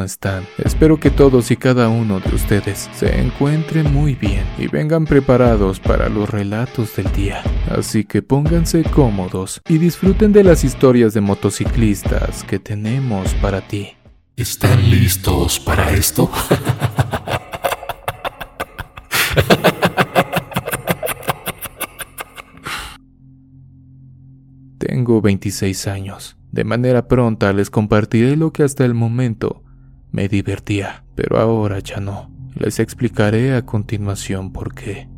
¿cómo están? Espero que todos y cada uno de ustedes se encuentren muy bien y vengan preparados para los relatos del día. Así que pónganse cómodos y disfruten de las historias de motociclistas que tenemos para ti. ¿Están listos para esto? Tengo 26 años. De manera pronta les compartiré lo que hasta el momento me divertía, pero ahora ya no. Les explicaré a continuación por qué.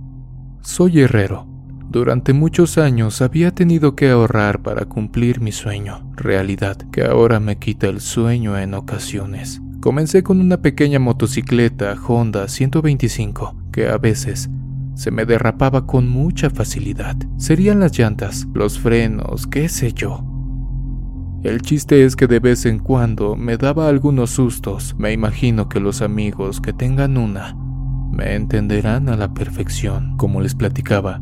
Soy herrero. Durante muchos años había tenido que ahorrar para cumplir mi sueño, realidad que ahora me quita el sueño en ocasiones. Comencé con una pequeña motocicleta Honda 125 que a veces se me derrapaba con mucha facilidad. Serían las llantas, los frenos, qué sé yo. El chiste es que de vez en cuando me daba algunos sustos. Me imagino que los amigos que tengan una me entenderán a la perfección. Como les platicaba,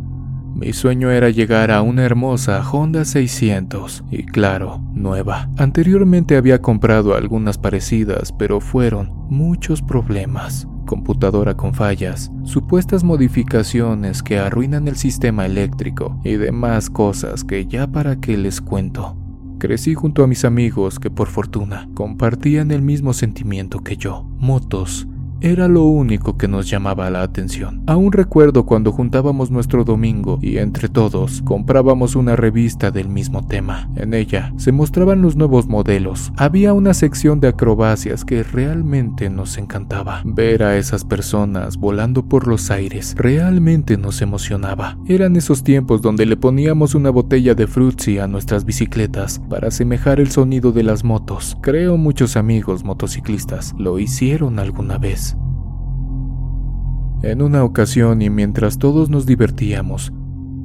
mi sueño era llegar a una hermosa Honda 600 y claro, nueva. Anteriormente había comprado algunas parecidas, pero fueron muchos problemas. Computadora con fallas, supuestas modificaciones que arruinan el sistema eléctrico y demás cosas que ya para qué les cuento. Crecí junto a mis amigos que por fortuna compartían el mismo sentimiento que yo, motos era lo único que nos llamaba la atención. Aún recuerdo cuando juntábamos nuestro domingo y entre todos comprábamos una revista del mismo tema. En ella se mostraban los nuevos modelos. Había una sección de acrobacias que realmente nos encantaba. Ver a esas personas volando por los aires realmente nos emocionaba. Eran esos tiempos donde le poníamos una botella de frutzi a nuestras bicicletas para asemejar el sonido de las motos. Creo muchos amigos motociclistas lo hicieron alguna vez. En una ocasión y mientras todos nos divertíamos,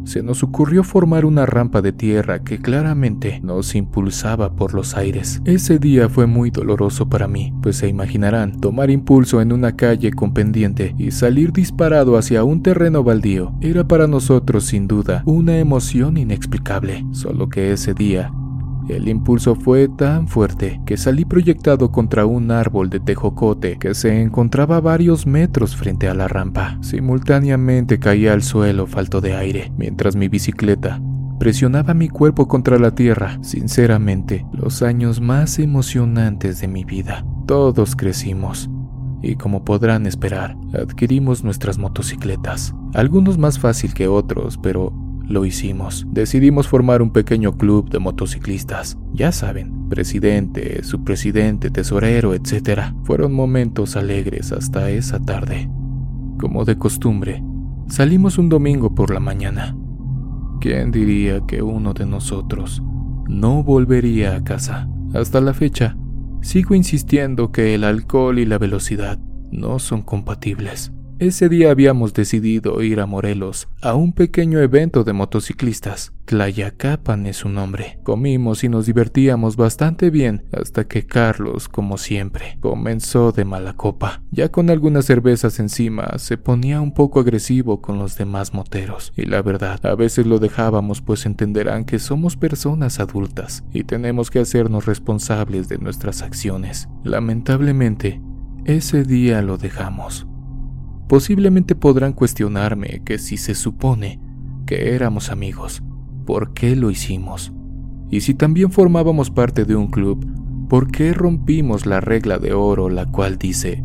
se nos ocurrió formar una rampa de tierra que claramente nos impulsaba por los aires. Ese día fue muy doloroso para mí, pues se imaginarán, tomar impulso en una calle con pendiente y salir disparado hacia un terreno baldío era para nosotros sin duda una emoción inexplicable, solo que ese día el impulso fue tan fuerte que salí proyectado contra un árbol de tejocote que se encontraba varios metros frente a la rampa. Simultáneamente caía al suelo falto de aire, mientras mi bicicleta presionaba mi cuerpo contra la tierra. Sinceramente, los años más emocionantes de mi vida. Todos crecimos. Y como podrán esperar, adquirimos nuestras motocicletas. Algunos más fácil que otros, pero lo hicimos. Decidimos formar un pequeño club de motociclistas. Ya saben, presidente, subpresidente, tesorero, etc. Fueron momentos alegres hasta esa tarde. Como de costumbre, salimos un domingo por la mañana. ¿Quién diría que uno de nosotros no volvería a casa? Hasta la fecha, sigo insistiendo que el alcohol y la velocidad no son compatibles. Ese día habíamos decidido ir a Morelos a un pequeño evento de motociclistas. Tlayacapan es su nombre. Comimos y nos divertíamos bastante bien hasta que Carlos, como siempre, comenzó de mala copa. Ya con algunas cervezas encima, se ponía un poco agresivo con los demás moteros. Y la verdad, a veces lo dejábamos pues entenderán que somos personas adultas y tenemos que hacernos responsables de nuestras acciones. Lamentablemente, ese día lo dejamos. Posiblemente podrán cuestionarme que si se supone que éramos amigos, ¿por qué lo hicimos? Y si también formábamos parte de un club, ¿por qué rompimos la regla de oro la cual dice,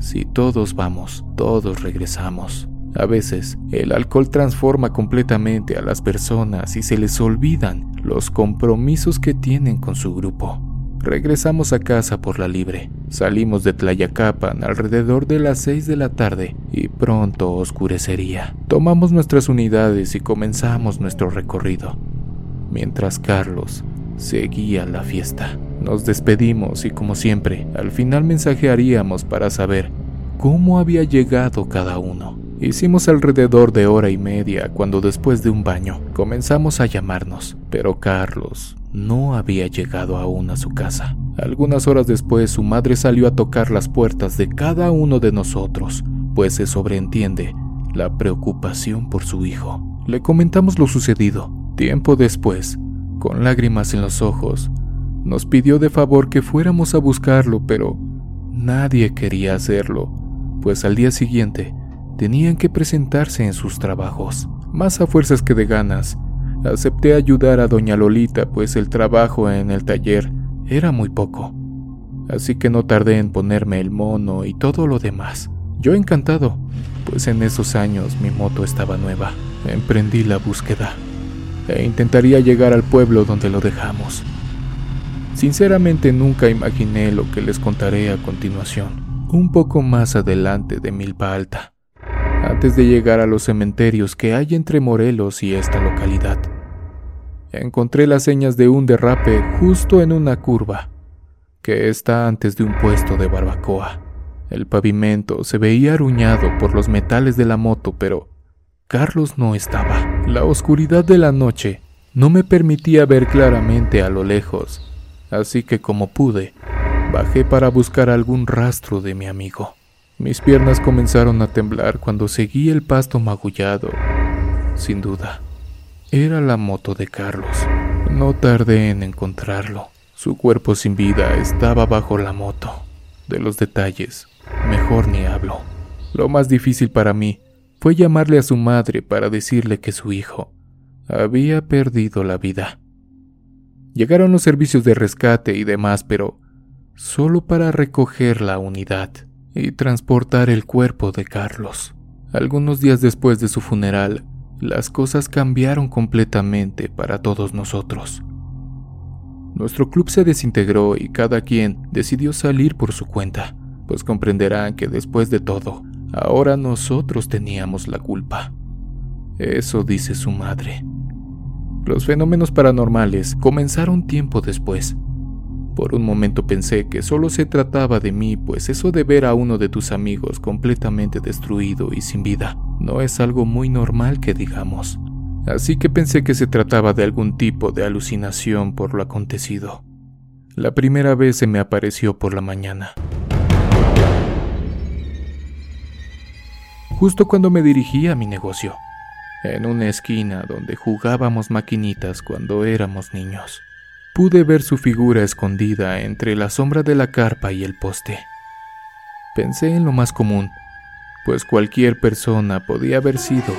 si todos vamos, todos regresamos? A veces, el alcohol transforma completamente a las personas y se les olvidan los compromisos que tienen con su grupo. Regresamos a casa por la libre. Salimos de Tlayacapan alrededor de las 6 de la tarde y pronto oscurecería. Tomamos nuestras unidades y comenzamos nuestro recorrido. Mientras Carlos seguía la fiesta. Nos despedimos y como siempre, al final mensajearíamos para saber cómo había llegado cada uno. Hicimos alrededor de hora y media cuando después de un baño comenzamos a llamarnos, pero Carlos no había llegado aún a su casa. Algunas horas después su madre salió a tocar las puertas de cada uno de nosotros, pues se sobreentiende la preocupación por su hijo. Le comentamos lo sucedido. Tiempo después, con lágrimas en los ojos, nos pidió de favor que fuéramos a buscarlo, pero Nadie quería hacerlo, pues al día siguiente tenían que presentarse en sus trabajos. Más a fuerzas que de ganas, acepté ayudar a doña Lolita, pues el trabajo en el taller era muy poco. Así que no tardé en ponerme el mono y todo lo demás. Yo encantado, pues en esos años mi moto estaba nueva. Emprendí la búsqueda e intentaría llegar al pueblo donde lo dejamos. Sinceramente nunca imaginé lo que les contaré a continuación, un poco más adelante de Milpa Alta, antes de llegar a los cementerios que hay entre Morelos y esta localidad. Encontré las señas de un derrape justo en una curva, que está antes de un puesto de barbacoa. El pavimento se veía aruñado por los metales de la moto, pero Carlos no estaba. La oscuridad de la noche no me permitía ver claramente a lo lejos, así que como pude, bajé para buscar algún rastro de mi amigo. Mis piernas comenzaron a temblar cuando seguí el pasto magullado. Sin duda, era la moto de Carlos. No tardé en encontrarlo. Su cuerpo sin vida estaba bajo la moto. De los detalles Mejor ni hablo. Lo más difícil para mí fue llamarle a su madre para decirle que su hijo había perdido la vida. Llegaron los servicios de rescate y demás, pero solo para recoger la unidad y transportar el cuerpo de Carlos. Algunos días después de su funeral, las cosas cambiaron completamente para todos nosotros. Nuestro club se desintegró y cada quien decidió salir por su cuenta pues comprenderán que después de todo, ahora nosotros teníamos la culpa. Eso dice su madre. Los fenómenos paranormales comenzaron tiempo después. Por un momento pensé que solo se trataba de mí, pues eso de ver a uno de tus amigos completamente destruido y sin vida no es algo muy normal que digamos. Así que pensé que se trataba de algún tipo de alucinación por lo acontecido. La primera vez se me apareció por la mañana. justo cuando me dirigía a mi negocio, en una esquina donde jugábamos maquinitas cuando éramos niños. Pude ver su figura escondida entre la sombra de la carpa y el poste. Pensé en lo más común, pues cualquier persona podía haber sido,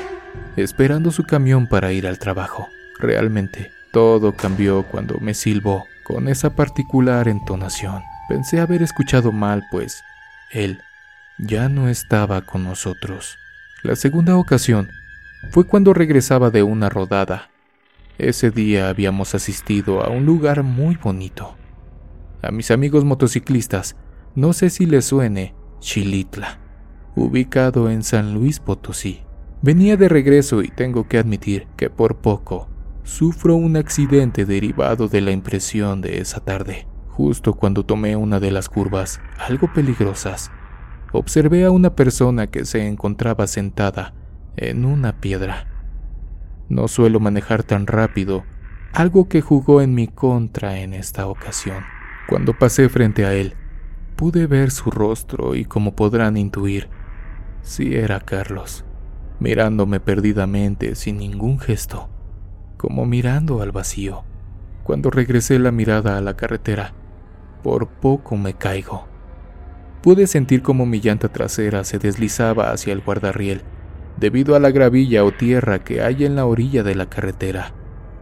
esperando su camión para ir al trabajo. Realmente, todo cambió cuando me silbó con esa particular entonación. Pensé haber escuchado mal, pues él ya no estaba con nosotros. La segunda ocasión fue cuando regresaba de una rodada. Ese día habíamos asistido a un lugar muy bonito. A mis amigos motociclistas, no sé si les suene Chilitla, ubicado en San Luis Potosí. Venía de regreso y tengo que admitir que por poco sufro un accidente derivado de la impresión de esa tarde. Justo cuando tomé una de las curvas, algo peligrosas, observé a una persona que se encontraba sentada en una piedra. No suelo manejar tan rápido, algo que jugó en mi contra en esta ocasión. Cuando pasé frente a él, pude ver su rostro y como podrán intuir, sí era Carlos, mirándome perdidamente sin ningún gesto, como mirando al vacío. Cuando regresé la mirada a la carretera, por poco me caigo. Pude sentir como mi llanta trasera se deslizaba hacia el guardarriel, debido a la gravilla o tierra que hay en la orilla de la carretera.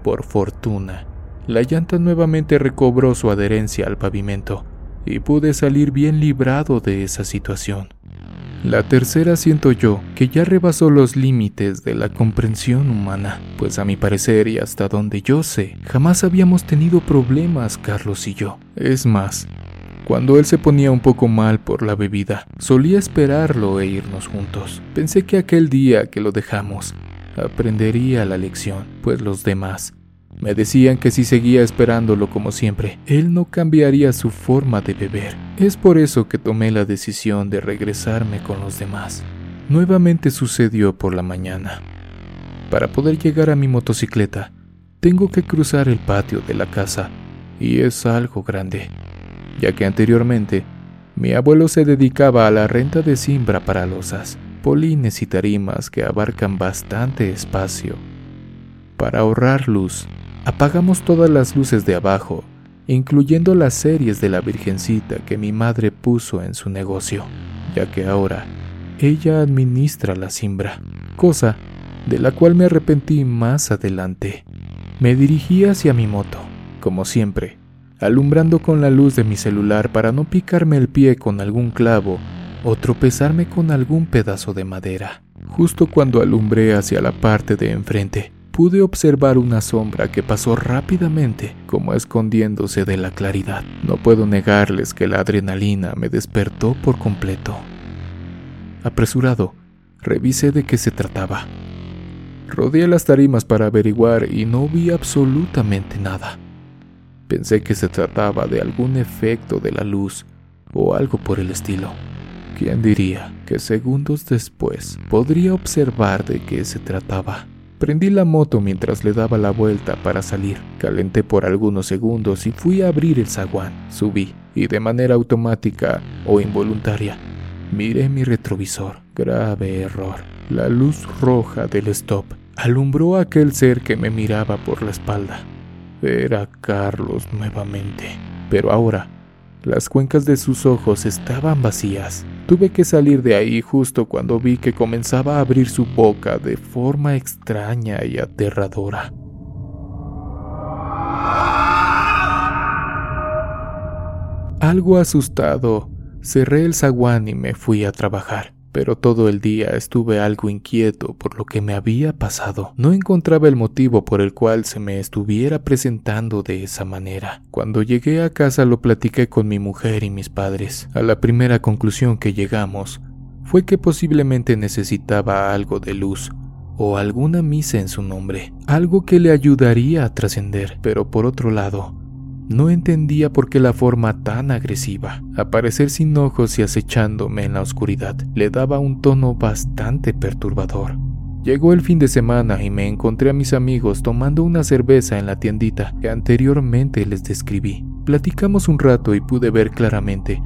Por fortuna, la llanta nuevamente recobró su adherencia al pavimento y pude salir bien librado de esa situación. La tercera siento yo que ya rebasó los límites de la comprensión humana, pues a mi parecer y hasta donde yo sé, jamás habíamos tenido problemas Carlos y yo. Es más, cuando él se ponía un poco mal por la bebida, solía esperarlo e irnos juntos. Pensé que aquel día que lo dejamos, aprendería la lección, pues los demás me decían que si seguía esperándolo como siempre, él no cambiaría su forma de beber. Es por eso que tomé la decisión de regresarme con los demás. Nuevamente sucedió por la mañana. Para poder llegar a mi motocicleta, tengo que cruzar el patio de la casa, y es algo grande ya que anteriormente mi abuelo se dedicaba a la renta de simbra para losas, polines y tarimas que abarcan bastante espacio. Para ahorrar luz, apagamos todas las luces de abajo incluyendo las series de la Virgencita que mi madre puso en su negocio, ya que ahora ella administra la simbra, cosa de la cual me arrepentí más adelante. Me dirigí hacia mi moto, como siempre, alumbrando con la luz de mi celular para no picarme el pie con algún clavo o tropezarme con algún pedazo de madera. Justo cuando alumbré hacia la parte de enfrente, pude observar una sombra que pasó rápidamente, como escondiéndose de la claridad. No puedo negarles que la adrenalina me despertó por completo. Apresurado, revisé de qué se trataba. Rodeé las tarimas para averiguar y no vi absolutamente nada. Pensé que se trataba de algún efecto de la luz o algo por el estilo. ¿Quién diría que segundos después podría observar de qué se trataba? Prendí la moto mientras le daba la vuelta para salir. Calenté por algunos segundos y fui a abrir el zaguán. Subí y de manera automática o involuntaria miré mi retrovisor. Grave error. La luz roja del stop alumbró a aquel ser que me miraba por la espalda. Era Carlos nuevamente. Pero ahora, las cuencas de sus ojos estaban vacías. Tuve que salir de ahí justo cuando vi que comenzaba a abrir su boca de forma extraña y aterradora. Algo asustado, cerré el zaguán y me fui a trabajar pero todo el día estuve algo inquieto por lo que me había pasado. No encontraba el motivo por el cual se me estuviera presentando de esa manera. Cuando llegué a casa lo platiqué con mi mujer y mis padres. A la primera conclusión que llegamos fue que posiblemente necesitaba algo de luz o alguna misa en su nombre, algo que le ayudaría a trascender, pero por otro lado, no entendía por qué la forma tan agresiva, aparecer sin ojos y acechándome en la oscuridad, le daba un tono bastante perturbador. Llegó el fin de semana y me encontré a mis amigos tomando una cerveza en la tiendita que anteriormente les describí. Platicamos un rato y pude ver claramente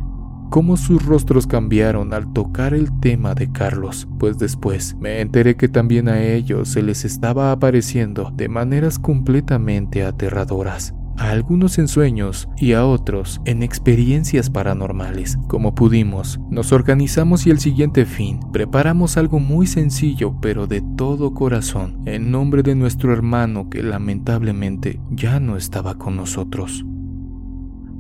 cómo sus rostros cambiaron al tocar el tema de Carlos, pues después me enteré que también a ellos se les estaba apareciendo de maneras completamente aterradoras a algunos en sueños y a otros en experiencias paranormales. Como pudimos, nos organizamos y el siguiente fin preparamos algo muy sencillo pero de todo corazón en nombre de nuestro hermano que lamentablemente ya no estaba con nosotros.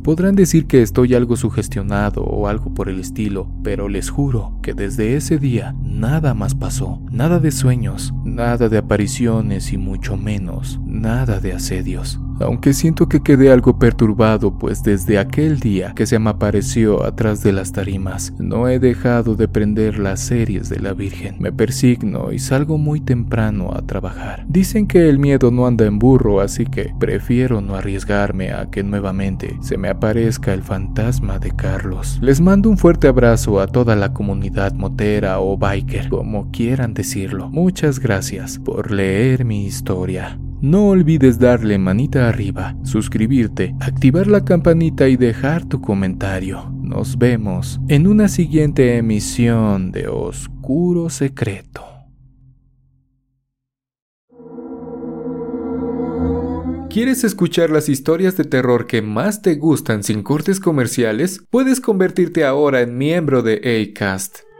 Podrán decir que estoy algo sugestionado o algo por el estilo, pero les juro que desde ese día nada más pasó, nada de sueños, nada de apariciones y mucho menos nada de asedios aunque siento que quedé algo perturbado, pues desde aquel día que se me apareció atrás de las tarimas, no he dejado de prender las series de la Virgen. Me persigno y salgo muy temprano a trabajar. Dicen que el miedo no anda en burro, así que prefiero no arriesgarme a que nuevamente se me aparezca el fantasma de Carlos. Les mando un fuerte abrazo a toda la comunidad motera o biker, como quieran decirlo. Muchas gracias por leer mi historia. No olvides darle manita arriba, suscribirte, activar la campanita y dejar tu comentario. Nos vemos en una siguiente emisión de Oscuro Secreto. ¿Quieres escuchar las historias de terror que más te gustan sin cortes comerciales? Puedes convertirte ahora en miembro de ACAST